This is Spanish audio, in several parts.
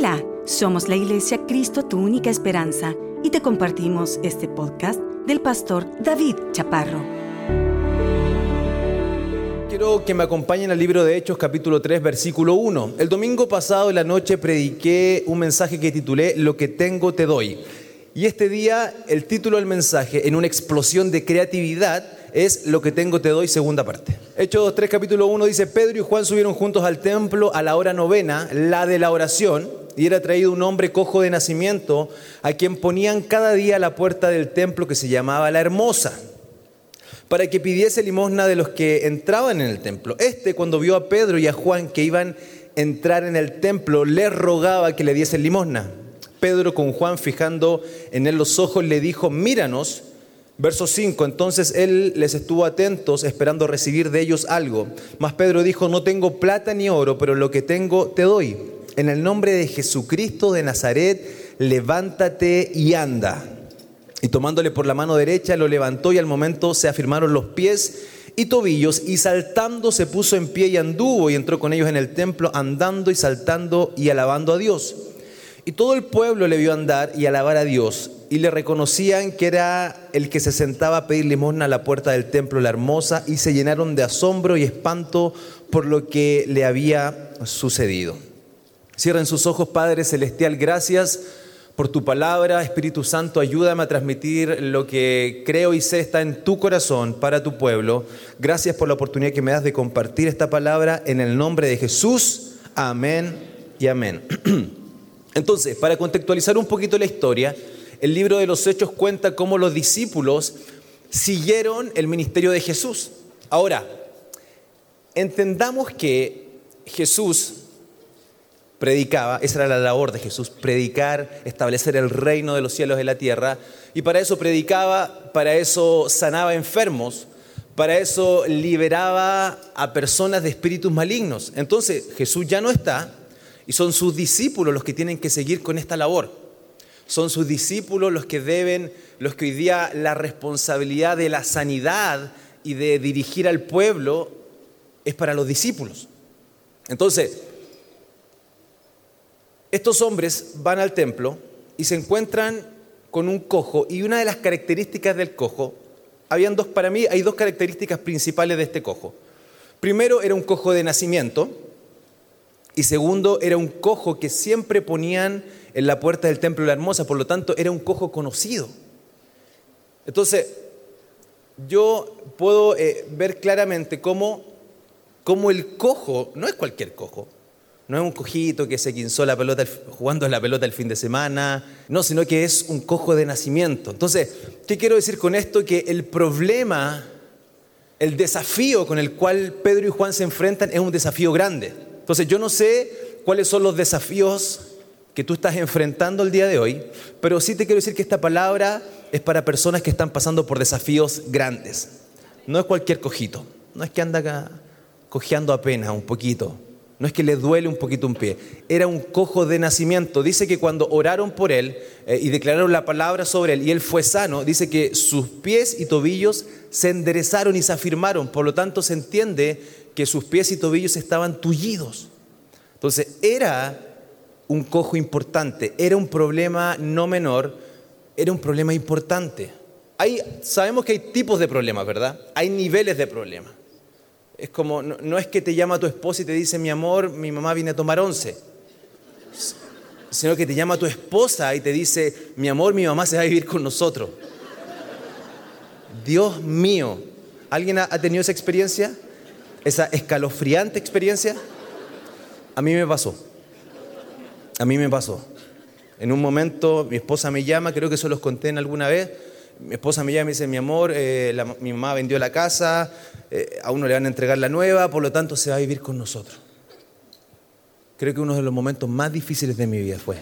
Hola, somos la Iglesia Cristo, tu única esperanza, y te compartimos este podcast del pastor David Chaparro. Quiero que me acompañen al libro de Hechos capítulo 3 versículo 1. El domingo pasado en la noche prediqué un mensaje que titulé Lo que tengo te doy. Y este día el título del mensaje, en una explosión de creatividad, es Lo que tengo te doy, segunda parte. Hechos 3, capítulo 1 dice, Pedro y Juan subieron juntos al templo a la hora novena, la de la oración, y era traído un hombre cojo de nacimiento, a quien ponían cada día a la puerta del templo que se llamaba La Hermosa, para que pidiese limosna de los que entraban en el templo. Este, cuando vio a Pedro y a Juan que iban a entrar en el templo, le rogaba que le diesen limosna. Pedro con Juan fijando en él los ojos le dijo, míranos. Verso 5, entonces él les estuvo atentos esperando recibir de ellos algo. Mas Pedro dijo, no tengo plata ni oro, pero lo que tengo te doy. En el nombre de Jesucristo de Nazaret, levántate y anda. Y tomándole por la mano derecha, lo levantó y al momento se afirmaron los pies y tobillos y saltando se puso en pie y anduvo y entró con ellos en el templo andando y saltando y alabando a Dios. Y todo el pueblo le vio andar y alabar a Dios, y le reconocían que era el que se sentaba a pedir limosna a la puerta del templo La Hermosa, y se llenaron de asombro y espanto por lo que le había sucedido. Cierren sus ojos, Padre Celestial, gracias por tu palabra. Espíritu Santo, ayúdame a transmitir lo que creo y sé está en tu corazón para tu pueblo. Gracias por la oportunidad que me das de compartir esta palabra en el nombre de Jesús. Amén y amén. Entonces, para contextualizar un poquito la historia, el libro de los Hechos cuenta cómo los discípulos siguieron el ministerio de Jesús. Ahora, entendamos que Jesús predicaba, esa era la labor de Jesús, predicar, establecer el reino de los cielos en la tierra, y para eso predicaba, para eso sanaba enfermos, para eso liberaba a personas de espíritus malignos. Entonces Jesús ya no está, y son sus discípulos los que tienen que seguir con esta labor. Son sus discípulos los que deben, los que hoy día la responsabilidad de la sanidad y de dirigir al pueblo es para los discípulos. Entonces, estos hombres van al templo y se encuentran con un cojo y una de las características del cojo, habían dos, para mí hay dos características principales de este cojo. Primero era un cojo de nacimiento, y segundo, era un cojo que siempre ponían en la puerta del templo de la hermosa, por lo tanto era un cojo conocido. Entonces, yo puedo eh, ver claramente cómo, cómo, el cojo, no es cualquier cojo, no es un cojito que se quinzó la pelota jugando la pelota el fin de semana, no, sino que es un cojo de nacimiento. Entonces, ¿qué quiero decir con esto? Que el problema, el desafío con el cual Pedro y Juan se enfrentan es un desafío grande. Entonces yo no sé cuáles son los desafíos que tú estás enfrentando el día de hoy, pero sí te quiero decir que esta palabra es para personas que están pasando por desafíos grandes. No es cualquier cojito, no es que anda acá cojeando apenas un poquito, no es que le duele un poquito un pie, era un cojo de nacimiento. Dice que cuando oraron por él eh, y declararon la palabra sobre él y él fue sano, dice que sus pies y tobillos se enderezaron y se afirmaron, por lo tanto se entiende que sus pies y tobillos estaban tullidos. Entonces era un cojo importante, era un problema no menor, era un problema importante. Hay, sabemos que hay tipos de problemas, ¿verdad? Hay niveles de problemas. Es como, no, es que te llama tu esposa y te dice, mi amor, mi mamá viene a tomar once. Sino que te llama tu esposa y te dice, mi amor, mi mamá se va a vivir con nosotros. Dios mío, ¿alguien ha tenido esa experiencia? esa escalofriante experiencia, a mí me pasó. A mí me pasó. En un momento mi esposa me llama, creo que eso los conté en alguna vez, mi esposa me llama y me dice, mi amor, eh, mi mamá vendió la casa, eh, a uno le van a entregar la nueva, por lo tanto se va a vivir con nosotros. Creo que uno de los momentos más difíciles de mi vida fue.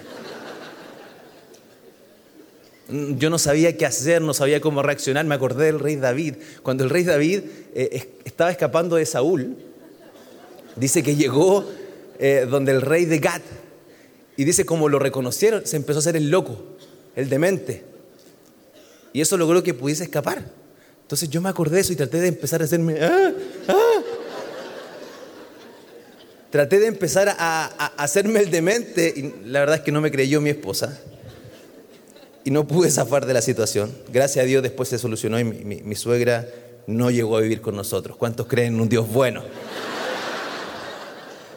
Mm, yo no sabía qué hacer, no sabía cómo reaccionar. Me acordé del rey David. Cuando el rey David eh, estaba escapando de Saúl, dice que llegó donde el rey de Gad. Y dice, como lo reconocieron, se empezó a hacer el loco, el demente. Y eso logró que pudiese escapar. Entonces yo me acordé de eso y traté de empezar a hacerme... ¡ah! ¡ah! traté de empezar a, hacerme el demente y la verdad es que no me creyó mi esposa y no pude zafar de la situación. Gracias a Dios después se solucionó y mi, suegra no llegó a vivir con nosotros. ¿Cuántos creen en un Dios bueno?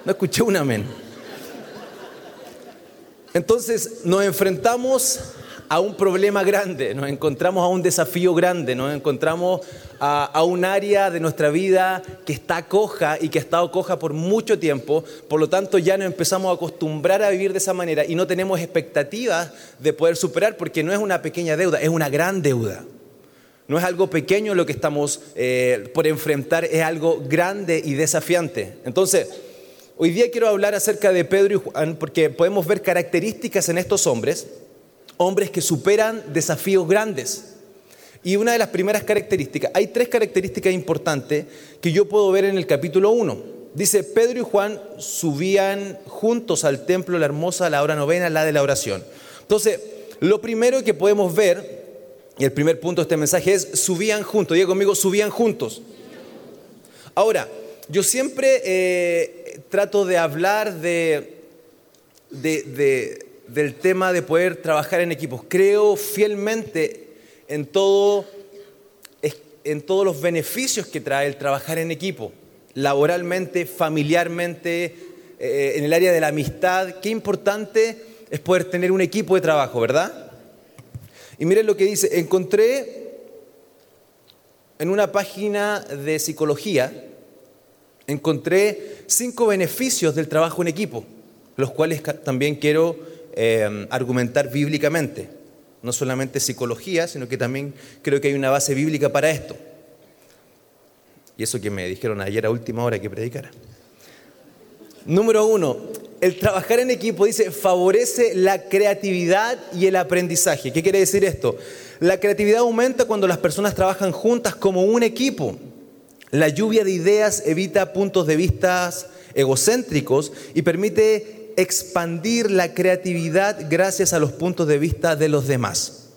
No escuché un amén. Entonces nos enfrentamos a un problema grande, nos encontramos a un desafío grande, nos encontramos a, un área de nuestra vida que está coja y que ha estado coja por mucho tiempo, por lo tanto ya nos empezamos a acostumbrar a vivir de esa manera y no tenemos expectativas de poder superar porque no es una pequeña deuda, es una gran deuda. No es algo pequeño lo que estamos eh, por enfrentar, es algo grande y desafiante. Entonces, hoy día quiero hablar acerca de Pedro y Juan porque podemos ver características en estos hombres hombres que superan desafíos grandes. Y una de las primeras características, hay tres características importantes que yo puedo ver en el capítulo 1. Dice, Pedro y Juan subían juntos al templo, la hermosa, la hora novena, la de la oración. Entonces, lo primero que podemos ver, y el primer punto de este mensaje es, subían juntos. Diga conmigo, subían juntos. Ahora, yo siempre eh, trato de hablar de, de del tema de poder trabajar en equipos. Creo fielmente en, en todos los beneficios que trae el trabajar en equipo, laboralmente, familiarmente, eh, en el área de la amistad. Qué importante es poder tener un equipo de trabajo, ¿verdad? Y miren lo que dice, encontré en una página de psicología, encontré cinco beneficios del trabajo en equipo, los cuales también quiero Em, argumentar bíblicamente. No solamente psicología, sino que también creo que hay una base bíblica para esto. Y eso que me dijeron ayer a última hora que predicara. Número uno, el trabajar en equipo dice favorece la creatividad y el aprendizaje. ¿Qué quiere decir esto? La creatividad aumenta cuando las personas trabajan juntas como un equipo. La lluvia de ideas evita puntos de vista egocéntricos y permite expandir la creatividad gracias a los puntos de vista de los demás.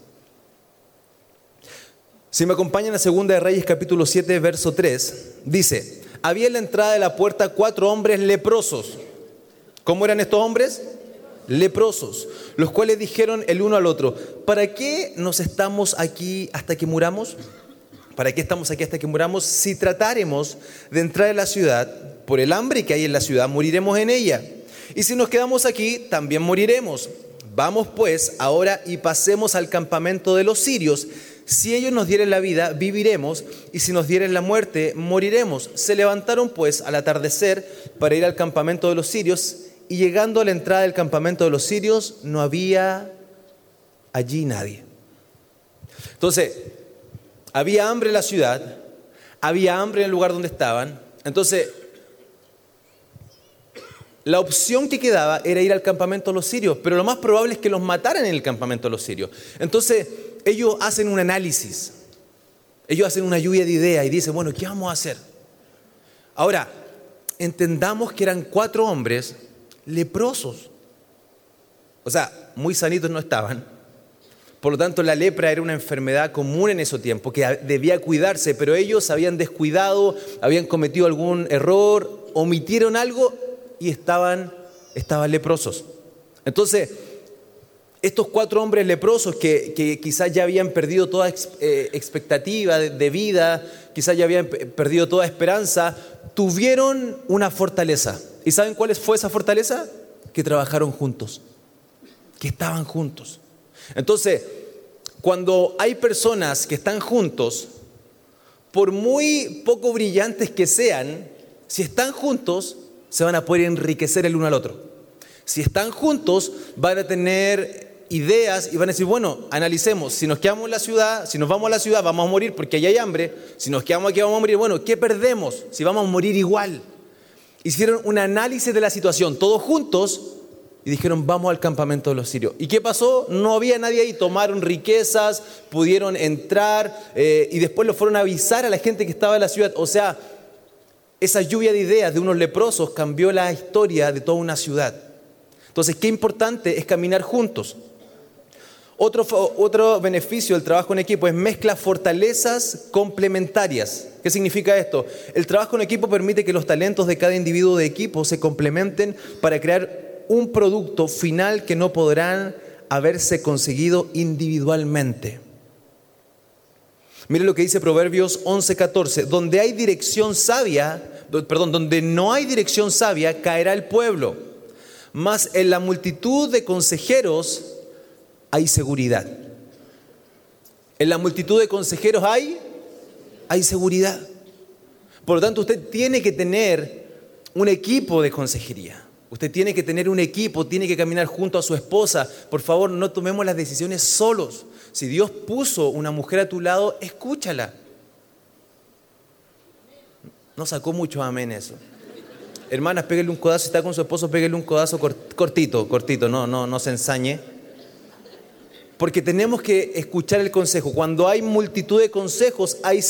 Si me acompañan a Segunda de Reyes capítulo 7, verso 3, dice, había en la entrada de la puerta cuatro hombres leprosos. ¿Cómo eran estos hombres? Leprosos, los cuales dijeron el uno al otro, ¿para qué nos estamos aquí hasta que muramos? ¿Para qué estamos aquí hasta que muramos? Si tratáremos de entrar en la ciudad, por el hambre que hay en la ciudad, moriremos en ella. Y si nos quedamos aquí, también moriremos. Vamos pues ahora y pasemos al campamento de los sirios. Si ellos nos dieren la vida, viviremos, y si nos dieren la muerte, moriremos. Se levantaron pues al atardecer para ir al campamento de los sirios, y llegando a la entrada del campamento de los sirios, no había allí nadie. Entonces, había hambre en la ciudad, había hambre en el lugar donde estaban. Entonces, la opción que quedaba era ir al campamento de los sirios, pero lo más probable es que los mataran en el campamento de los sirios. Entonces, ellos hacen un análisis, ellos hacen una lluvia de ideas y dicen, bueno, ¿qué vamos a hacer? Ahora, entendamos que eran cuatro hombres leprosos. O sea, muy sanitos no estaban. Por lo tanto, la lepra era una enfermedad común en ese tiempo, que debía cuidarse, pero ellos habían descuidado, habían cometido algún error, omitieron algo y estaban, estaban leprosos. Entonces, estos cuatro hombres leprosos que, quizás ya habían perdido toda eh, expectativa de, vida, quizás ya habían perdido toda esperanza, tuvieron una fortaleza. ¿Y saben cuál fue esa fortaleza? Que trabajaron juntos, que estaban juntos. Entonces, cuando hay personas que están juntos, por muy poco brillantes que sean, si están juntos, se van a poder enriquecer el uno al otro. Si están juntos, van a tener ideas y van a decir, bueno, analicemos, si nos quedamos en la ciudad, si nos vamos a la ciudad vamos a morir porque allá hay hambre, si nos quedamos aquí vamos a morir, bueno, ¿qué perdemos si vamos a morir igual? Hicieron un análisis de la situación, todos juntos, y dijeron, vamos al campamento de los sirios. ¿Y qué pasó? No había nadie ahí, tomaron riquezas, pudieron entrar eh, y después lo fueron a avisar a la gente que estaba en la ciudad. O sea, esa lluvia de ideas de unos leprosos cambió la historia de toda una ciudad. Entonces, qué importante es caminar juntos. Otro, otro beneficio del trabajo en equipo es mezcla fortalezas complementarias. ¿Qué significa esto? El trabajo en equipo permite que los talentos de cada individuo de equipo se complementen para crear un producto final que no podrán haberse conseguido individualmente. Mire lo que dice Proverbios 11:14, donde hay dirección sabia, perdón, donde no hay dirección sabia, caerá el pueblo. Mas en la multitud de consejeros hay seguridad. En la multitud de consejeros hay hay seguridad. Por lo tanto, usted tiene que tener un equipo de consejería. Usted tiene que tener un equipo, tiene que caminar junto a su esposa. Por favor, no tomemos las decisiones solos. Si Dios puso una mujer a tu lado, escúchala. No sacó mucho amén eso. Hermanas, pégale un codazo, si está con su esposo, pégale un codazo cortito, cortito, no, no, no se ensañe. Porque tenemos que escuchar el consejo. Cuando hay multitud de consejos, hay,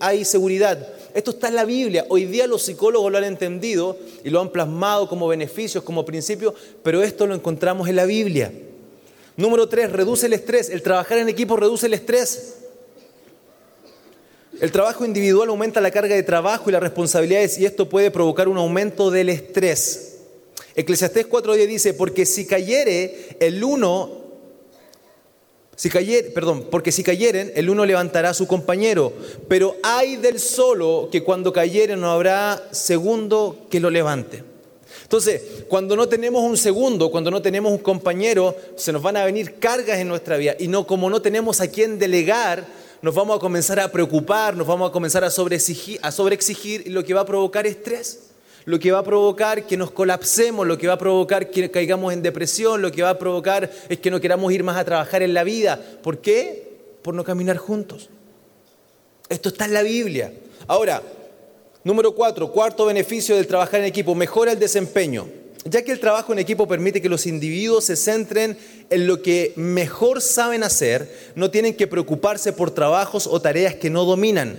hay seguridad. Esto está en la Biblia. Hoy día los psicólogos lo han entendido y lo han plasmado como beneficios, como principios, pero esto lo encontramos en la Biblia. Número tres, reduce el estrés. El trabajar en equipo reduce el estrés. El trabajo individual aumenta la carga de trabajo y las responsabilidades y esto puede provocar un aumento del estrés. Eclesiastés 4.10 dice, porque si cayere el uno, si perdón, porque si cayeren, el uno levantará a su compañero, pero hay del solo que cuando cayere no habrá segundo que lo levante. Entonces, cuando no tenemos un segundo, cuando no tenemos un compañero, se nos van a venir cargas en nuestra vida. Y no, como no tenemos a quien delegar, nos vamos a comenzar a preocupar, nos vamos a comenzar a sobreexigir, a sobreexigir lo que va a provocar estrés. Lo que va a provocar que nos colapsemos, lo que va a provocar que caigamos en depresión, lo que va a provocar es que no queramos ir más a trabajar en la vida. ¿Por qué? Por no caminar juntos. Esto está en la Biblia. Ahora, Número cuatro, cuarto beneficio del trabajar en equipo, mejora el desempeño. Ya que el trabajo en equipo permite que los individuos se centren en lo que mejor saben hacer, no tienen que preocuparse por trabajos o tareas que no dominan.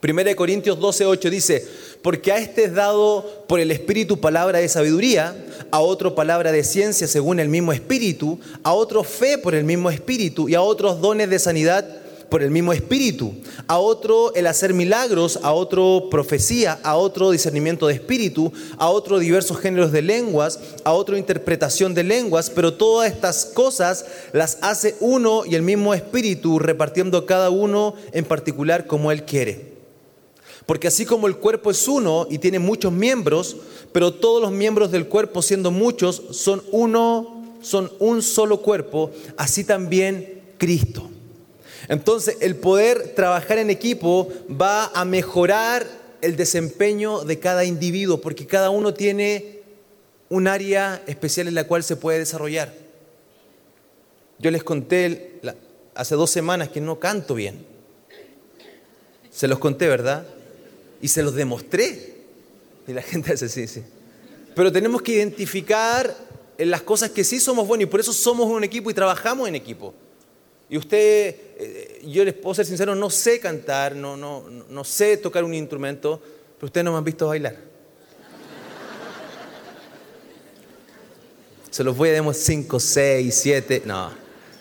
1 Corintios 12:8 dice, porque a este es dado por el Espíritu palabra de sabiduría, a otro palabra de ciencia según el mismo Espíritu, a otro fe por el mismo Espíritu y a otros dones de sanidad por el mismo espíritu, a otro el hacer milagros, a otro profecía, a otro discernimiento de espíritu, a otro diversos géneros de lenguas, a otro interpretación de lenguas, pero todas estas cosas las hace uno y el mismo espíritu, repartiendo cada uno en particular como él quiere. Porque así como el cuerpo es uno y tiene muchos miembros, pero todos los miembros del cuerpo siendo muchos son uno, son un solo cuerpo, así también Cristo. Entonces, el poder trabajar en equipo va a mejorar el desempeño de cada individuo, porque cada uno tiene un área especial en la cual se puede desarrollar. Yo les conté hace dos semanas que no canto bien. Se los conté, ¿verdad? Y se los demostré. Y la gente dice, sí, sí. Pero tenemos que identificar en las cosas que sí somos buenos y por eso somos un equipo y trabajamos en equipo. Y usted, eh, yo les puedo ser sincero, no sé cantar, no, no, no sé tocar un instrumento, pero ustedes no me han visto bailar. Se los voy a dar 5, 6, 7. No,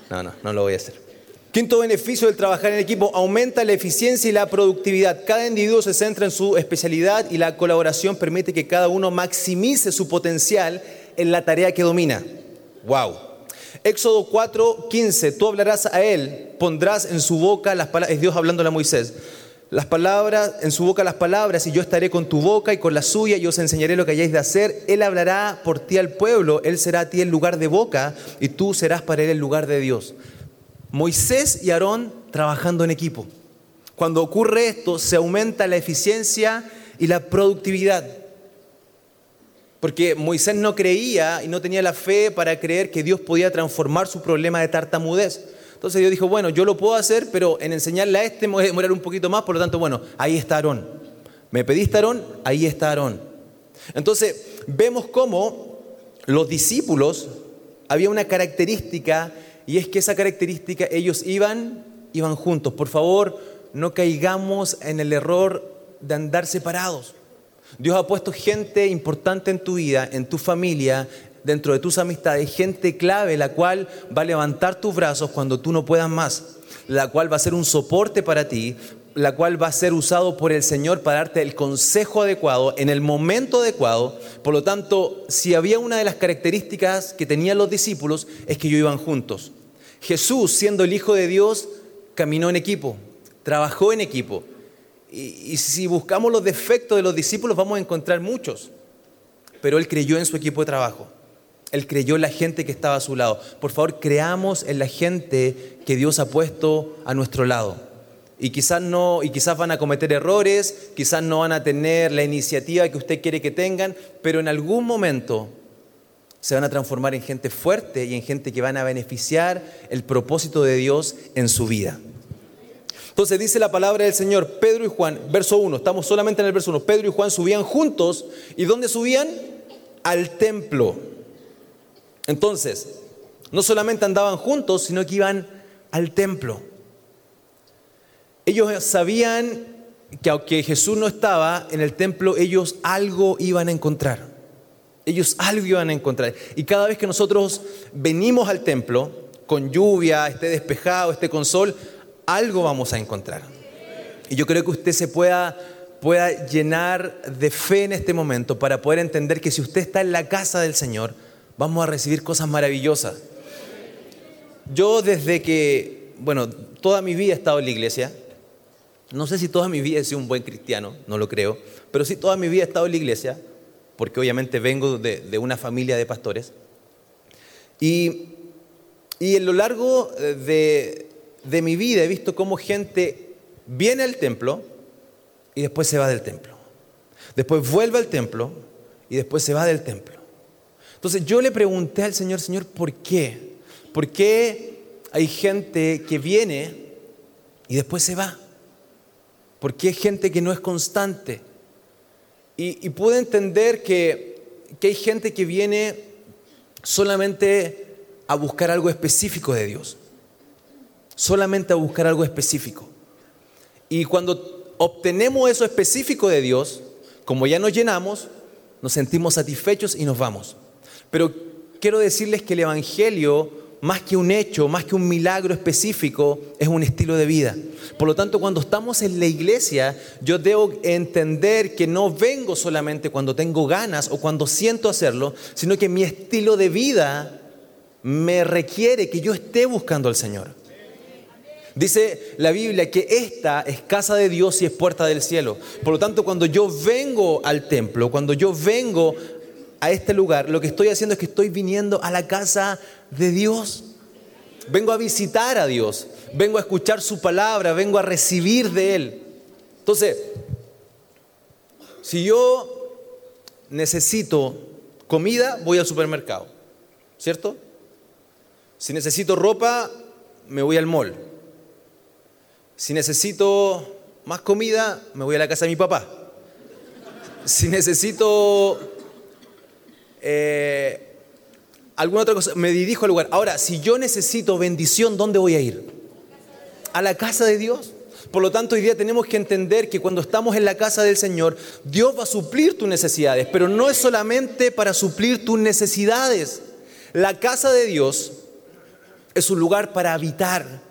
no, no, no lo voy a hacer. Quinto beneficio del trabajar en equipo, aumenta la eficiencia y la productividad. Cada individuo se centra en su especialidad y la colaboración permite que cada uno maximice su potencial en la tarea que domina. ¡Wow! Éxodo 4, 15, tú hablarás a él, pondrás en su boca las palabras, es Dios hablándole a Moisés, las palabras, en su boca las palabras, y yo estaré con tu boca y con la suya, y os enseñaré lo que hayáis de hacer. Él hablará por ti al pueblo, él será a ti el lugar de boca, y tú serás para él el lugar de Dios. Moisés y Aarón trabajando en equipo. Cuando ocurre esto, se aumenta la eficiencia y la productividad. Porque Moisés no creía y no tenía la fe para creer que Dios podía transformar su problema de tartamudez. Entonces Dios dijo, bueno, yo lo puedo hacer, pero en enseñarle a este me voy a demorar un poquito más, por lo tanto, bueno, ahí está Aarón. Me pediste Aarón, ahí está Aarón. Entonces, vemos cómo los discípulos, había una característica, y es que esa característica, ellos iban, iban juntos. Por favor, no caigamos en el error de andar separados. Dios ha puesto gente importante en tu vida, en tu familia, dentro de tus amistades gente clave, la cual va a levantar tus brazos cuando tú no puedas más, la cual va a ser un soporte para ti, la cual va a ser usado por el Señor para darte el consejo adecuado en el momento adecuado. Por lo tanto, si había una de las características que tenían los discípulos es que ellos iban juntos. Jesús, siendo el Hijo de Dios, caminó en equipo, trabajó en equipo. Y, si buscamos los defectos de los discípulos vamos a encontrar muchos. Pero Él creyó en su equipo de trabajo. Él creyó en la gente que estaba a su lado. Por favor, creamos en la gente que Dios ha puesto a nuestro lado. Y quizás no, y quizás van a cometer errores, quizás no van a tener la iniciativa que usted quiere que tengan, pero en algún momento se van a transformar en gente fuerte y en gente que van a beneficiar el propósito de Dios en su vida. Entonces dice la palabra del Señor, Pedro y Juan, verso 1, estamos solamente en el verso 1, Pedro y Juan subían juntos, ¿y dónde subían? Al templo. Entonces, no solamente andaban juntos, sino que iban al templo. Ellos sabían que aunque Jesús no estaba en el templo, ellos algo iban a encontrar. Ellos algo iban a encontrar. Y cada vez que nosotros venimos al templo, con lluvia, esté despejado, esté con sol, algo vamos a encontrar. Y yo creo que usted se pueda, pueda llenar de fe en este momento para poder entender que si usted está en la casa del Señor, vamos a recibir cosas maravillosas. Yo desde que, bueno, toda mi vida he estado en la iglesia, no sé si toda mi vida he sido un buen cristiano, no lo creo, pero sí toda mi vida he estado en la iglesia, porque obviamente vengo de, una familia de pastores. Y, y en lo largo de, de mi vida he visto cómo gente viene al templo y después se va del templo. Después vuelve al templo y después se va del templo. Entonces yo le pregunté al Señor, Señor, ¿por qué? ¿Por qué hay gente que viene y después se va? porque hay gente que no es constante. Y, pude entender que, que hay gente que viene solamente a buscar algo específico de Dios, solamente a buscar algo específico. Y cuando obtenemos eso específico de Dios, como ya nos llenamos, nos sentimos satisfechos y nos vamos. Pero quiero decirles que el Evangelio más que un hecho, más que un milagro específico, es un estilo de vida. Por lo tanto, cuando estamos en la iglesia, yo debo entender que no vengo solamente cuando tengo ganas o cuando siento hacerlo, sino que mi estilo de vida me requiere que yo esté buscando al Señor. Dice la Biblia que esta es casa de Dios y es puerta del cielo. Por lo tanto, cuando yo vengo al templo, cuando yo vengo a este lugar, lo que estoy haciendo es que estoy viniendo a la casa de Dios. Vengo a visitar a Dios, vengo a escuchar su palabra, vengo a recibir de Él. Entonces, si yo necesito comida, voy al supermercado, ¿cierto? Si necesito ropa, me voy al mall. Si necesito más comida, me voy a la casa de mi papá. Si necesito eh, alguna otra cosa, me dirijo al lugar. Ahora, si yo necesito bendición, ¿dónde voy a ir? A la casa de Dios. Por lo tanto, hoy día tenemos que entender que cuando estamos en la casa del Señor, Dios va a suplir tus necesidades, pero no es solamente para suplir tus necesidades. La casa de Dios es un lugar para habitar,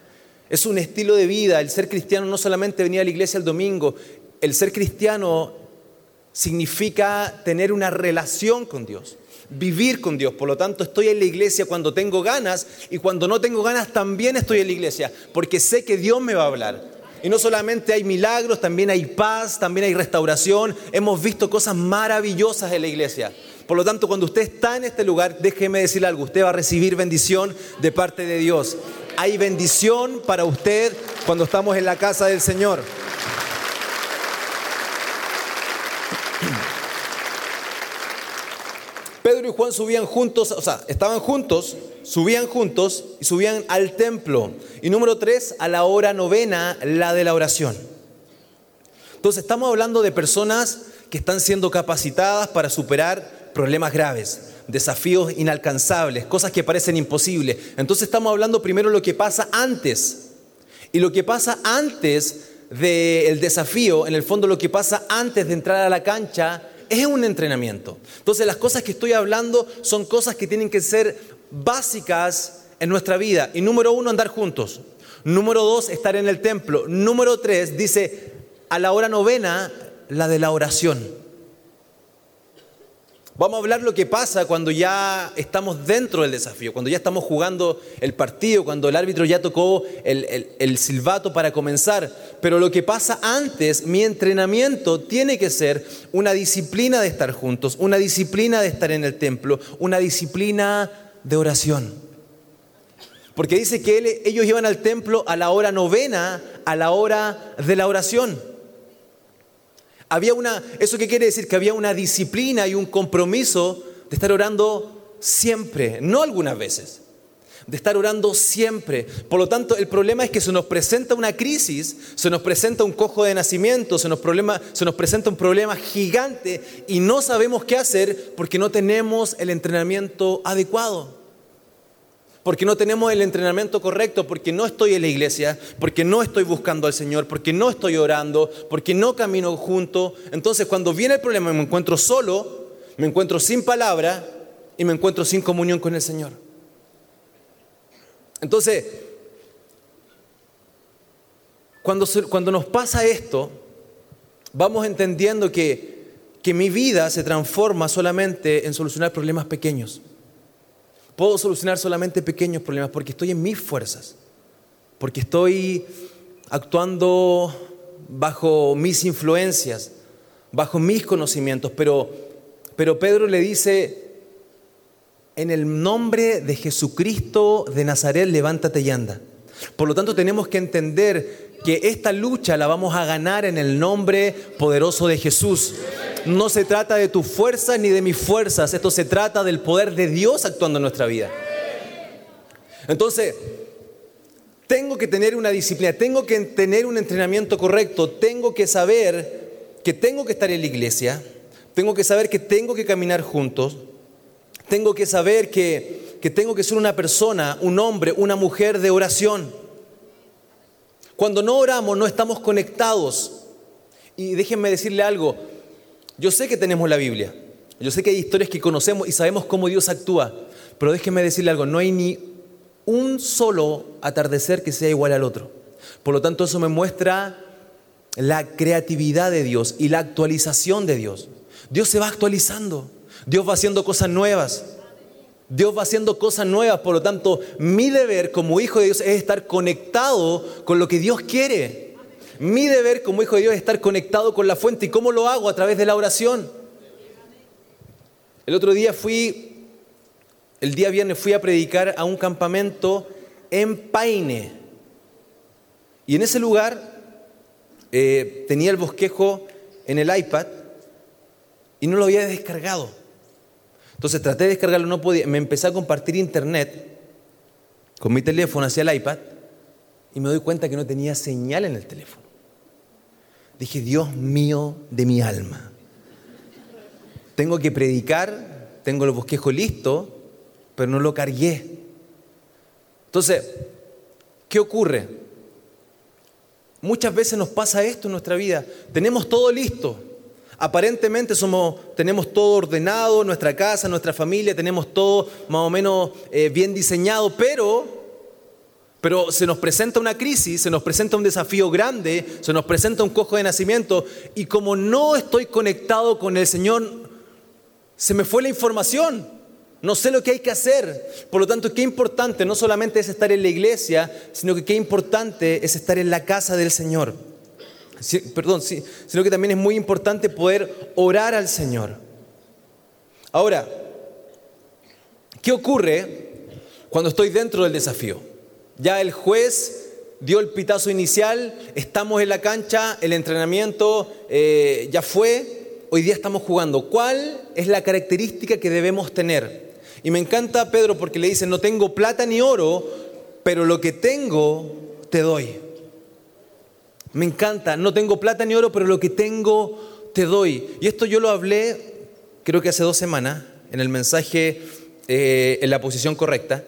es un estilo de vida. El ser cristiano no solamente venir a la iglesia el domingo, el ser cristiano significa tener una relación con Dios vivir con Dios. Por lo tanto, estoy en la iglesia cuando tengo ganas y cuando no tengo ganas también estoy en la iglesia, porque sé que Dios me va a hablar. Y no solamente hay milagros, también hay paz, también hay restauración. Hemos visto cosas maravillosas en la iglesia. Por lo tanto, cuando usted está en este lugar, déjeme decir algo, usted va a recibir bendición de parte de Dios. Hay bendición para usted cuando estamos en la casa del Señor. Pedro y Juan subían juntos, o sea, estaban juntos, subían juntos y subían al templo. Y número tres, a la hora novena, la de la oración. Entonces estamos hablando de personas que están siendo capacitadas para superar problemas graves, desafíos inalcanzables, cosas que parecen imposibles. Entonces estamos hablando primero de lo que pasa antes. Y lo que pasa antes del desafío, en el fondo lo que pasa antes de entrar a la cancha, es un entrenamiento. Entonces las cosas que estoy hablando son cosas que tienen que ser básicas en nuestra vida. Y número uno, andar juntos. Número dos, estar en el templo. Número tres, dice, a la hora novena, la de la oración. Vamos a hablar lo que pasa cuando ya estamos dentro del desafío, cuando ya estamos jugando el partido, cuando el árbitro ya tocó el, silbato para comenzar. Pero lo que pasa antes, mi entrenamiento tiene que ser una disciplina de estar juntos, una disciplina de estar en el templo, una disciplina de oración. Porque dice que ellos iban al templo a la hora novena, a la hora de la oración. Había una, ¿eso qué quiere decir? Que había una disciplina y un compromiso de estar orando siempre, no algunas veces, de estar orando siempre. Por lo tanto, el problema es que se nos presenta una crisis, se nos presenta un cojo de nacimiento, se nos, problema, se nos presenta un problema gigante y no sabemos qué hacer porque no tenemos el entrenamiento adecuado porque no tenemos el entrenamiento correcto, porque no estoy en la iglesia, porque no estoy buscando al Señor, porque no estoy orando, porque no camino junto. Entonces cuando viene el problema me encuentro solo, me encuentro sin palabra y me encuentro sin comunión con el Señor. Entonces, cuando, cuando nos pasa esto, vamos entendiendo que, que mi vida se transforma solamente en solucionar problemas pequeños. Puedo solucionar solamente pequeños problemas porque estoy en mis fuerzas, porque estoy actuando bajo mis influencias, bajo mis conocimientos. Pero, pero Pedro le dice, en el nombre de Jesucristo de Nazaret, levántate y anda. Por lo tanto, tenemos que entender que esta lucha la vamos a ganar en el nombre poderoso de Jesús. No se trata de tus fuerzas ni de mis fuerzas, esto se trata del poder de Dios actuando en nuestra vida. Entonces, tengo que tener una disciplina, tengo que tener un entrenamiento correcto, tengo que saber que tengo que estar en la iglesia, tengo que saber que tengo que caminar juntos, tengo que saber que, que tengo que ser una persona, un hombre, una mujer de oración. Cuando no oramos no estamos conectados. Y déjenme decirle algo, yo sé que tenemos la Biblia, yo sé que hay historias que conocemos y sabemos cómo Dios actúa, pero déjenme decirle algo, no hay ni un solo atardecer que sea igual al otro. Por lo tanto, eso me muestra la creatividad de Dios y la actualización de Dios. Dios se va actualizando, Dios va haciendo cosas nuevas. Dios va haciendo cosas nuevas, por lo tanto, mi deber como hijo de Dios es estar conectado con lo que Dios quiere. Mi deber como hijo de Dios es estar conectado con la fuente. ¿Y cómo lo hago? A través de la oración. El otro día fui, el día viernes fui a predicar a un campamento en Paine. Y en ese lugar eh, tenía el bosquejo en el iPad y no lo había descargado. Entonces traté de descargarlo, no podía. Me empecé a compartir internet con mi teléfono hacia el iPad y me doy cuenta que no tenía señal en el teléfono. Dije, Dios mío de mi alma. Tengo que predicar, tengo el bosquejo listo, pero no lo cargué. Entonces, ¿qué ocurre? Muchas veces nos pasa esto en nuestra vida. Tenemos todo listo. Aparentemente somos, tenemos todo ordenado, nuestra casa, nuestra familia, tenemos todo más o menos eh, bien diseñado, pero pero se nos presenta una crisis, se nos presenta un desafío grande, se nos presenta un cojo de nacimiento y como no estoy conectado con el Señor, se me fue la información. No sé lo que hay que hacer. Por lo tanto, qué importante no solamente es estar en la iglesia, sino que qué importante es estar en la casa del Señor. perdón, sino que también es muy importante poder orar al Señor. Ahora, ¿qué ocurre cuando estoy dentro del desafío? Ya el juez dio el pitazo inicial, estamos en la cancha, el entrenamiento eh, ya fue, hoy día estamos jugando. ¿Cuál es la característica que debemos tener? Y me encanta Pedro porque le dice, no tengo plata ni oro, pero lo que tengo te doy. Me encanta, no tengo plata ni oro, pero lo que tengo te doy. Y esto yo lo hablé, creo que hace dos semanas, en el mensaje eh, en la posición correcta,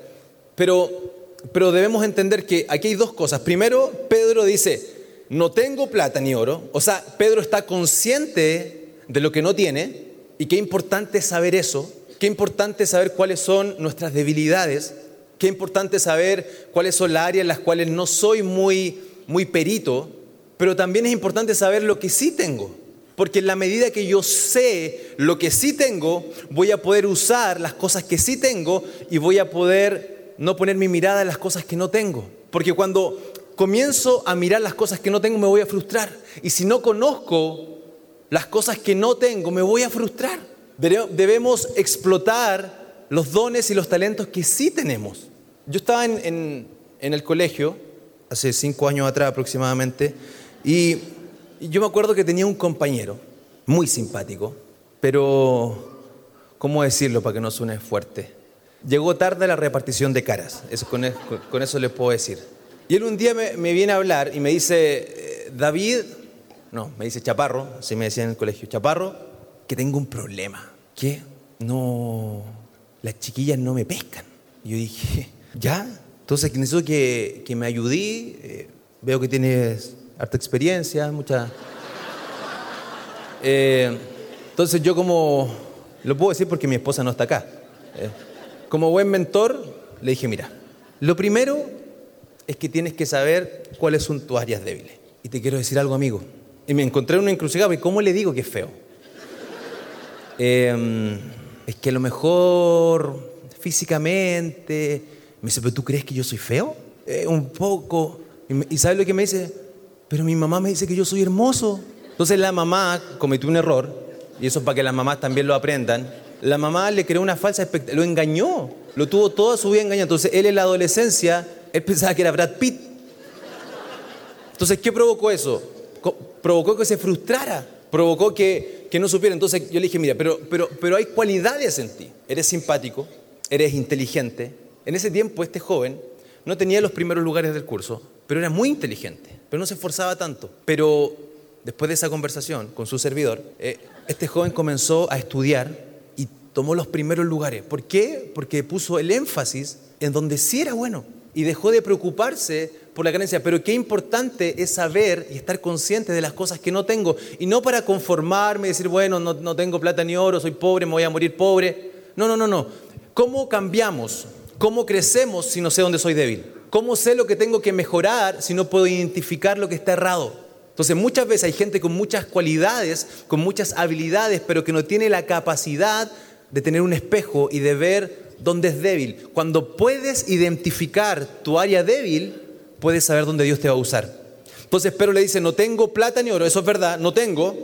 pero pero debemos entender que aquí hay dos cosas. Primero, Pedro dice, no tengo plata ni oro. O sea, Pedro está consciente de lo que no tiene. Y qué importante saber eso, qué importante saber cuáles son nuestras debilidades, qué importante saber cuáles son las áreas en las cuales no soy muy, muy perito, pero también es importante saber lo que sí tengo. Porque en la medida que yo sé lo que sí tengo, voy a poder usar las cosas que sí tengo y voy a poder no poner mi mirada en las cosas que no tengo. Porque cuando comienzo a mirar las cosas que no tengo, me voy a frustrar. Y si no conozco las cosas que no tengo, me voy a frustrar. Debemos explotar los dones y los talentos que sí tenemos. Yo estaba en, el colegio, hace cinco años atrás aproximadamente, y yo me acuerdo que tenía un compañero, muy simpático, pero, ¿cómo decirlo para que no suene fuerte? Llegó tarde la repartición de caras, eso, con, e, eso les puedo decir. Y él un día me, viene a hablar y me dice, eh, David, no, me dice Chaparro, así me decía en el colegio, Chaparro, que tengo un problema, que no, las chiquillas no me pescan. Y yo dije, ¿ya? Entonces necesito que, que me ayudí, eh, veo que tienes harta experiencia, mucha... Eh, entonces yo como, lo puedo decir porque mi esposa no está acá, eh, como buen mentor le dije, mira, lo primero es que tienes que saber cuáles son tus áreas débiles. Y te quiero decir algo, amigo. Y me encontré en una encrucijada, ¿y cómo le digo que es feo? Em, es que a lo mejor físicamente, me dice, pero ¿tú crees que yo soy feo? Eh, un poco. Y, y ¿sabes lo que me dice? pero mi mamá me dice que yo soy hermoso. Entonces la mamá cometió un error, y eso es para que las mamás también lo aprendan. La mamá le creó una falsa expectativa, lo engañó, lo tuvo toda su vida engañado. Entonces él en la adolescencia, él pensaba que era Brad Pitt. Entonces, ¿qué provocó eso? Provocó que se frustrara, provocó que, que no supiera. Entonces yo le dije, mira, pero, pero, pero hay cualidades en ti. Eres simpático, eres inteligente. En ese tiempo este joven no tenía los primeros lugares del curso, pero era muy inteligente pero no se esforzaba tanto. Pero después de esa conversación con su servidor, eh, este joven comenzó a estudiar tomó los primeros lugares. ¿Por qué? Porque puso el énfasis en donde sí era bueno y dejó de preocuparse por la carencia. Pero qué importante es saber y estar consciente de las cosas que no tengo. Y no para conformarme y decir, bueno, no, no tengo plata ni oro, soy pobre, me voy a morir pobre. No, no, no, no. ¿Cómo cambiamos? ¿Cómo crecemos si no sé dónde soy débil? ¿Cómo sé lo que tengo que mejorar si no puedo identificar lo que está errado? Entonces muchas veces hay gente con muchas cualidades, con muchas habilidades, pero que no tiene la capacidad de tener un espejo y de ver dónde es débil. Cuando puedes identificar tu área débil, puedes saber dónde Dios te va a usar. Entonces Pedro le dice, no tengo plata ni oro, eso es verdad, no tengo,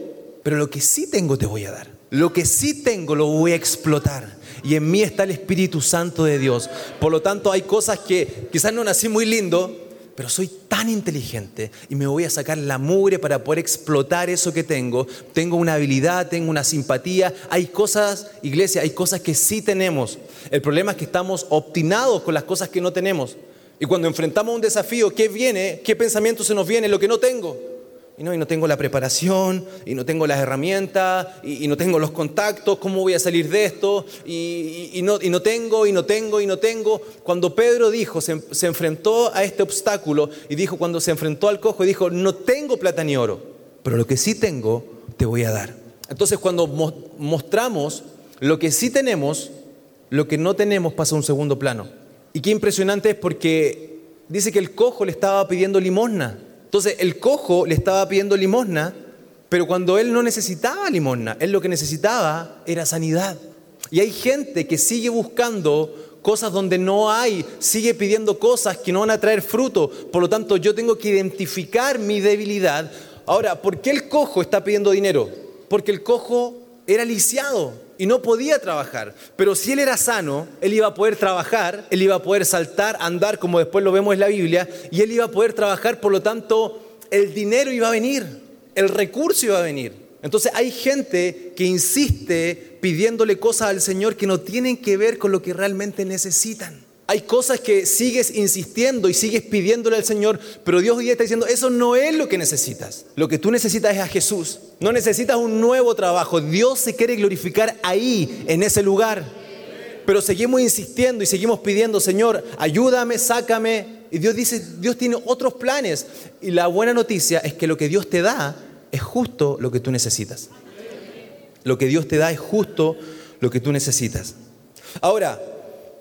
pero lo que sí tengo te voy a dar. Lo que sí tengo lo voy a explotar y en mí está el Espíritu Santo de Dios. Por lo tanto, hay cosas que quizás no nací muy lindo, pero soy tan inteligente y me voy a sacar la mugre para poder explotar eso que tengo. Tengo una habilidad, tengo una simpatía. Hay cosas, iglesia, hay cosas que sí tenemos. El problema es que estamos obstinados con las cosas que no tenemos. Y cuando enfrentamos un desafío, ¿qué viene? ¿Qué pensamiento se nos viene? Lo que no tengo. Y no, y no tengo la preparación, y no tengo las herramientas, y, no tengo los contactos, ¿cómo voy a salir de esto? Y, no, y no tengo, y no tengo, y no tengo. Cuando Pedro dijo, se, se, enfrentó a este obstáculo, y dijo, cuando se enfrentó al cojo, y dijo, no tengo plata ni oro, pero lo que sí tengo, te voy a dar. Entonces cuando mostramos lo que sí tenemos, lo que no tenemos pasa a un segundo plano. Y qué impresionante es porque dice que el cojo le estaba pidiendo limosna. Entonces el cojo le estaba pidiendo limosna, pero cuando él no necesitaba limosna, él lo que necesitaba era sanidad. Y hay gente que sigue buscando cosas donde no hay, sigue pidiendo cosas que no van a traer fruto. Por lo tanto, yo tengo que identificar mi debilidad. Ahora, ¿por qué el cojo está pidiendo dinero? Porque el cojo era lisiado y no podía trabajar. Pero si él era sano, él iba a poder trabajar, él iba a poder saltar, andar, como después lo vemos en la Biblia, y él iba a poder trabajar, por lo tanto, el dinero iba a venir, el recurso iba a venir. Entonces hay gente que insiste pidiéndole cosas al Señor que no tienen que ver con lo que realmente necesitan. Hay cosas que sigues insistiendo y sigues pidiéndole al Señor, pero Dios hoy está diciendo, eso no es lo que necesitas. Lo que tú necesitas es a Jesús. No necesitas un nuevo trabajo. Dios se quiere glorificar ahí, en ese lugar. Pero seguimos insistiendo y seguimos pidiendo, Señor, ayúdame, sácame. Y Dios dice, Dios tiene otros planes. Y la buena noticia es que lo que Dios te da es justo lo que tú necesitas. Lo que Dios te da es justo lo que tú necesitas. Ahora,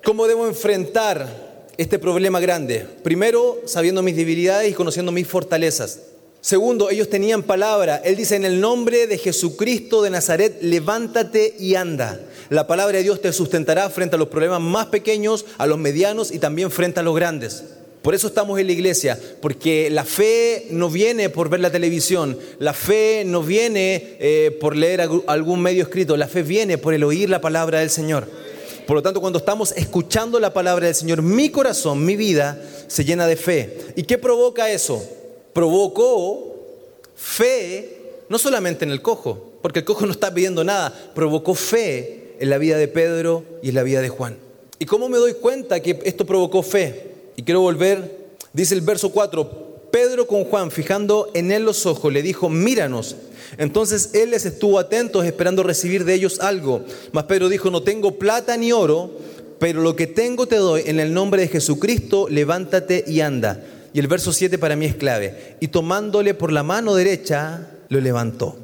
¿cómo debo enfrentar este problema grande? Primero, sabiendo mis debilidades y conociendo mis fortalezas. Segundo, ellos tenían palabra. Él dice, en el nombre de Jesucristo de Nazaret, levántate y anda. La palabra de Dios te sustentará frente a los problemas más pequeños, a los medianos y también frente a los grandes. Por eso estamos en la iglesia, porque la fe no viene por ver la televisión, la fe no viene eh, por leer algún medio escrito, la fe viene por el oír la palabra del Señor. Por lo tanto, cuando estamos escuchando la palabra del Señor, mi corazón, mi vida se llena de fe. ¿Y qué provoca eso? Provocó fe, no solamente en el cojo, porque el cojo no está pidiendo nada, provocó fe en la vida de Pedro y en la vida de Juan. ¿Y cómo me doy cuenta que esto provocó fe? Y quiero volver, dice el verso 4, Pedro con Juan, fijando en él los ojos, le dijo, míranos. Entonces él les estuvo atentos esperando recibir de ellos algo. Mas Pedro dijo, no tengo plata ni oro, pero lo que tengo te doy en el nombre de Jesucristo, levántate y anda. Y el verso 7 para mí es clave. Y tomándole por la mano derecha, lo levantó.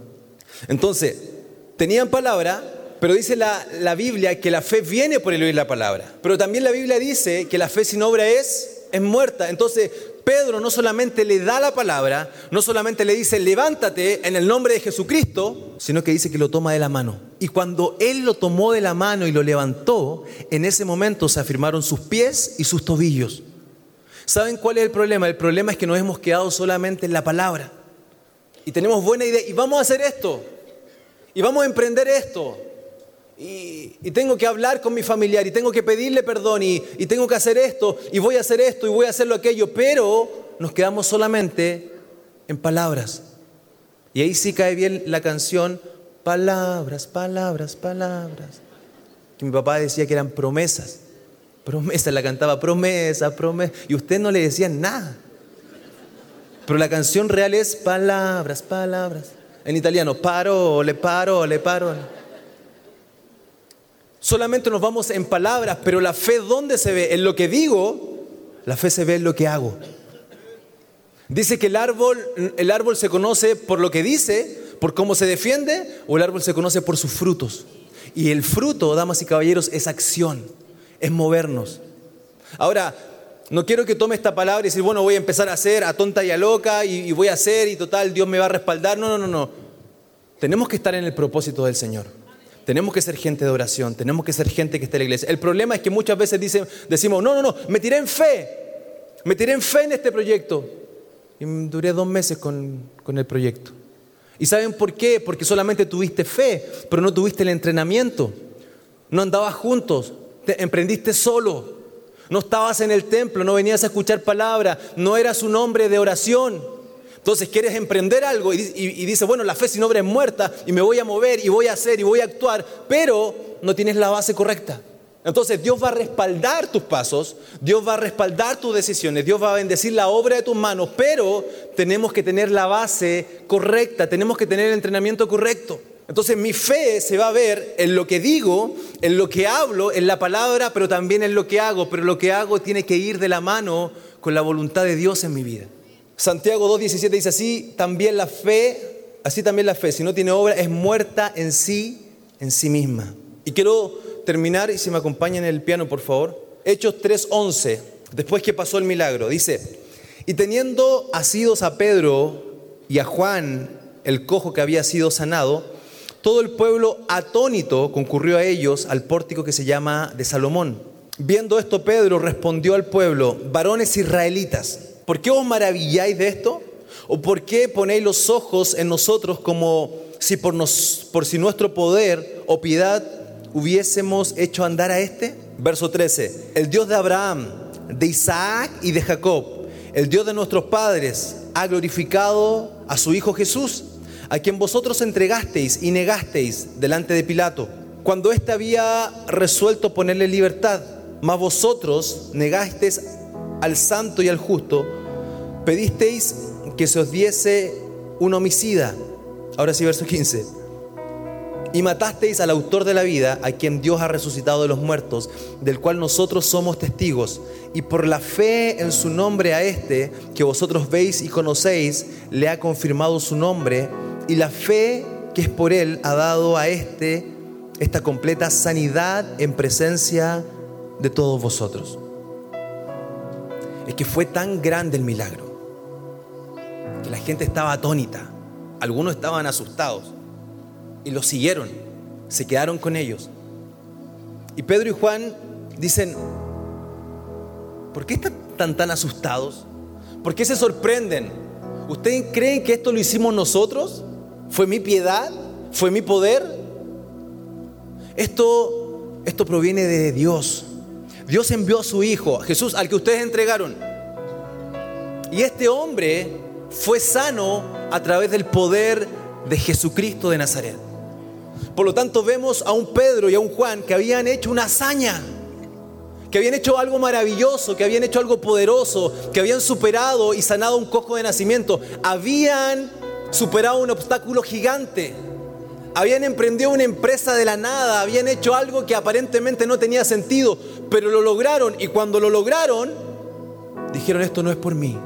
Entonces, tenían palabra, pero dice la, la, Biblia que la fe viene por el oír la palabra. Pero también la Biblia dice que la fe sin obra es, es muerta. Entonces, Pedro no solamente le da la palabra, no solamente le dice, levántate en el nombre de Jesucristo, sino que dice que lo toma de la mano. Y cuando él lo tomó de la mano y lo levantó, en ese momento se afirmaron sus pies y sus tobillos. ¿Saben cuál es el problema? El problema es que nos hemos quedado solamente en la palabra. Y tenemos buena idea. Y vamos a hacer esto. Y vamos a emprender esto y, tengo que hablar con mi familiar y tengo que pedirle perdón y, y tengo que hacer esto y voy a hacer esto y voy a hacerlo aquello, pero nos quedamos solamente en palabras. Y ahí sí cae bien la canción, palabras, palabras, palabras. Que mi papá decía que eran promesas. Promesa, la cantaba promesa, promesa. Y usted no le decía nada. Pero la canción real es palabras, palabras. En italiano, paro, le paro, le paro. Solamente nos vamos en palabras, pero la fe ¿dónde se ve? En lo que digo, la fe se ve en lo que hago. Dice que el árbol, el árbol se conoce por lo que dice, por cómo se defiende, o el árbol se conoce por sus frutos. Y el fruto, damas y caballeros, es acción, es movernos. Ahora, no quiero que tome esta palabra y decir, bueno, voy a empezar a hacer a tonta y a loca y, y voy a hacer y total, Dios me va a respaldar. No, no, no, no. Tenemos que estar en el propósito del Señor. Tenemos que ser gente de oración, tenemos que ser gente que esté en la iglesia. El problema es que muchas veces decimos, no, no, no, me tiré en fe, me tiré en fe en este proyecto. Y duré dos meses con, con el proyecto. ¿Y saben por qué? Porque solamente tuviste fe, pero no tuviste el entrenamiento. No andabas juntos, te emprendiste solo. No estabas en el templo, no venías a escuchar palabra, no eras un hombre de oración. Entonces quieres emprender algo y, dices, bueno, la fe sin obra es muerta y me voy a mover y voy a hacer y voy a actuar, pero no tienes la base correcta. Entonces Dios va a respaldar tus pasos, Dios va a respaldar tus decisiones, Dios va a bendecir la obra de tus manos, pero tenemos que tener la base correcta, tenemos que tener el entrenamiento correcto. Entonces mi fe se va a ver en lo que digo, en lo que hablo, en la palabra, pero también en lo que hago, pero lo que hago tiene que ir de la mano con la voluntad de Dios en mi vida. Santiago 2.17 dice así, también la fe, así también la fe, si no tiene obra, es muerta en sí, en sí misma. Y quiero terminar, y si me acompañan en el piano, por favor. Hechos 3.11, después que pasó el milagro, dice, y teniendo asidos a Pedro y a Juan, el cojo que había sido sanado, todo el pueblo atónito concurrió a ellos al pórtico que se llama de Salomón. Viendo esto, Pedro respondió al pueblo, varones israelitas, ¿Por qué os maravilláis de esto? ¿O por qué ponéis los ojos en nosotros como si por, por si nuestro poder o piedad hubiésemos hecho andar a este? Verso 13. El Dios de Abraham, de Isaac y de Jacob, el Dios de nuestros padres, ha glorificado a su Hijo Jesús, a quien vosotros entregasteis y negasteis delante de Pilato, cuando éste había resuelto ponerle libertad, mas vosotros negasteis al santo y al justo, Pedisteis que se os diese un homicida. Ahora sí, verso 15. Y matasteis al autor de la vida, a quien Dios ha resucitado de los muertos, del cual nosotros somos testigos. Y por la fe en su nombre a este, que vosotros veis y conocéis, le ha confirmado su nombre. Y la fe que es por Él, ha dado a este esta completa sanidad en presencia de todos vosotros. Es que fue tan grande el milagro la gente estaba atónita, algunos estaban asustados y lo siguieron, se quedaron con ellos. Y Pedro y Juan dicen, ¿por qué están tan, tan asustados? ¿Por qué se sorprenden? ¿Ustedes creen que esto lo hicimos nosotros? ¿Fue mi piedad? ¿Fue mi poder? Esto, esto proviene de Dios. Dios envió a su Hijo, Jesús, al que ustedes entregaron. Y este hombre fue sano a través del poder de Jesucristo de Nazaret. Por lo tanto, vemos a un Pedro y a un Juan que habían hecho una hazaña que habían hecho algo maravilloso, que habían hecho algo poderoso, que habían superado y sanado un cojo de nacimiento, habían superado un obstáculo gigante, habían emprendido una empresa de la nada, habían hecho algo que aparentemente no tenía sentido, pero lo lograron. Y cuando lo lograron, dijeron esto no es por mí,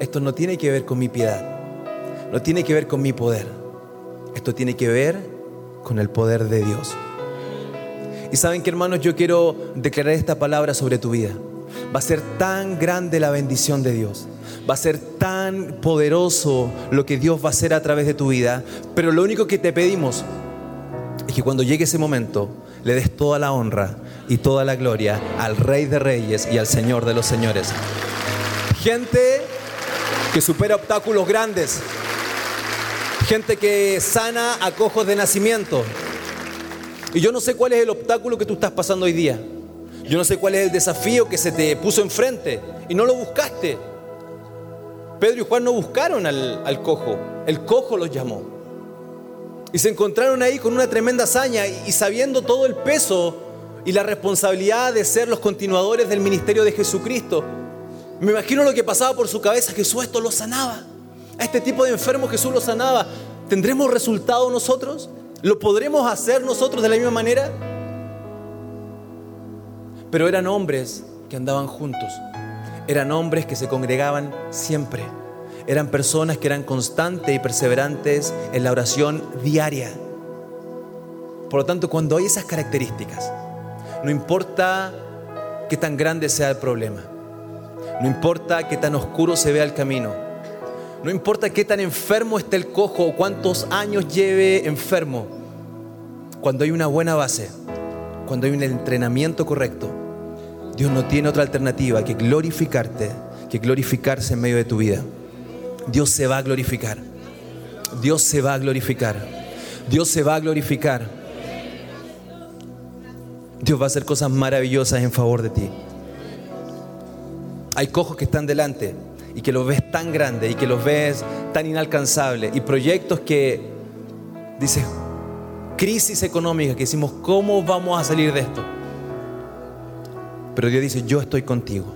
esto no tiene que ver con mi piedad, no tiene que ver con mi poder, esto tiene que ver con el poder de Dios. Y saben que hermanos, yo quiero declarar esta palabra sobre tu vida. Va a ser tan grande la bendición de Dios. Va a ser tan poderoso lo que Dios va a hacer a través de tu vida. Pero lo único que te pedimos es que cuando llegue ese momento le des toda la honra y toda la gloria al Rey de Reyes y al Señor de los Señores. Gente que supera obstáculos grandes. Gente que sana a cojos de nacimiento. Y yo no sé cuál es el obstáculo que tú estás pasando hoy día. Yo no sé cuál es el desafío que se te puso enfrente y no lo buscaste. Pedro y Juan no buscaron al, cojo, el cojo los llamó. Y se encontraron ahí con una tremenda hazaña y, sabiendo todo el peso y la responsabilidad de ser los continuadores del ministerio de Jesucristo. Me imagino lo que pasaba por su cabeza, Jesús esto lo sanaba. A este tipo de enfermos Jesús lo sanaba. ¿Tendremos resultado nosotros? ¿Lo podremos hacer nosotros de la misma manera? Pero eran hombres que andaban juntos. Eran hombres que se congregaban siempre. Eran personas que eran constantes y perseverantes en la oración diaria. Por lo tanto, cuando hay esas características, no importa qué tan grande sea el problema, no importa qué tan oscuro se vea el camino, no importa qué tan enfermo esté el cojo o cuántos años lleve enfermo, cuando hay una buena base, cuando hay un entrenamiento correcto, Dios no tiene otra alternativa que glorificarte, que glorificarse en medio de tu vida. Dios se va a glorificar. Dios se va a glorificar. Dios se va a glorificar. Dios va a hacer cosas maravillosas en favor de ti. Hay cojos que están delante y que los ves tan grandes y que los ves tan inalcanzables y proyectos que dices, crisis económica, que decimos, ¿cómo vamos a salir de esto? Pero Dios dice, yo estoy contigo.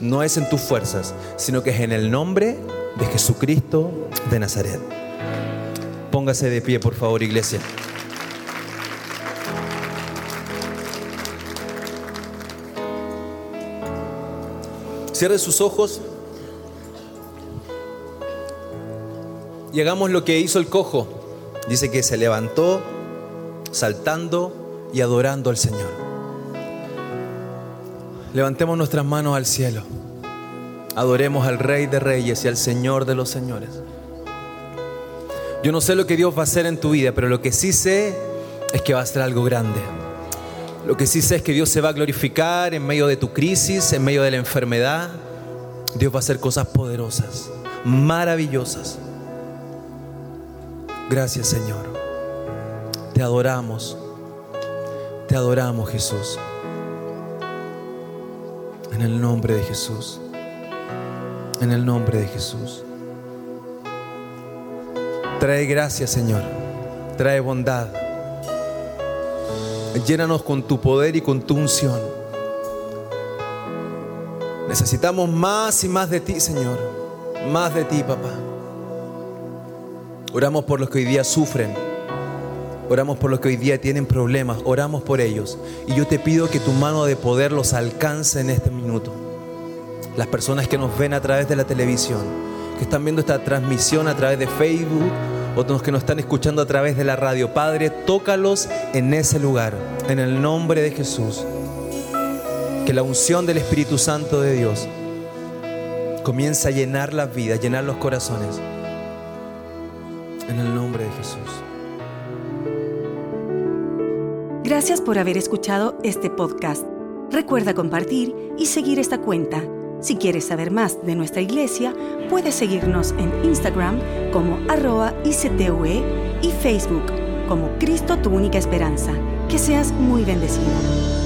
No es en tus fuerzas, sino que es en el nombre de Jesucristo de Nazaret. Póngase de pie, por favor, iglesia. Cierre sus ojos. Llegamos lo que hizo el cojo. Dice que se levantó saltando y adorando al Señor. Levantemos nuestras manos al cielo. Adoremos al Rey de Reyes y al Señor de los Señores. Yo no sé lo que Dios va a hacer en tu vida, pero lo que sí sé es que va a ser algo grande. Lo que sí sé es que Dios se va a glorificar en medio de tu crisis, en medio de la enfermedad. Dios va a hacer cosas poderosas, maravillosas. Gracias Señor. Te adoramos. Te adoramos Jesús. En el nombre de Jesús. En el nombre de Jesús. Trae gracia Señor. Trae bondad. Llénanos con tu poder y con tu unción. Necesitamos más y más de ti, Señor. Más de ti, papá. Oramos por los que hoy día sufren. Oramos por los que hoy día tienen problemas. Oramos por ellos. Y yo te pido que tu mano de poder los alcance en este minuto. Las personas que nos ven a través de la televisión, que están viendo esta transmisión a través de Facebook o los que nos están escuchando a través de la radio. Padre, tócalos en ese lugar, en el nombre de Jesús. Que la unción del Espíritu Santo de Dios comience a llenar las vidas, llenar los corazones. En el nombre de Jesús. Gracias por haber escuchado este podcast. Recuerda compartir y seguir esta cuenta. Si quieres saber más de nuestra iglesia, puedes seguirnos en Instagram como arroba ICTUE y Facebook como Cristo tu única esperanza. Que seas muy bendecido.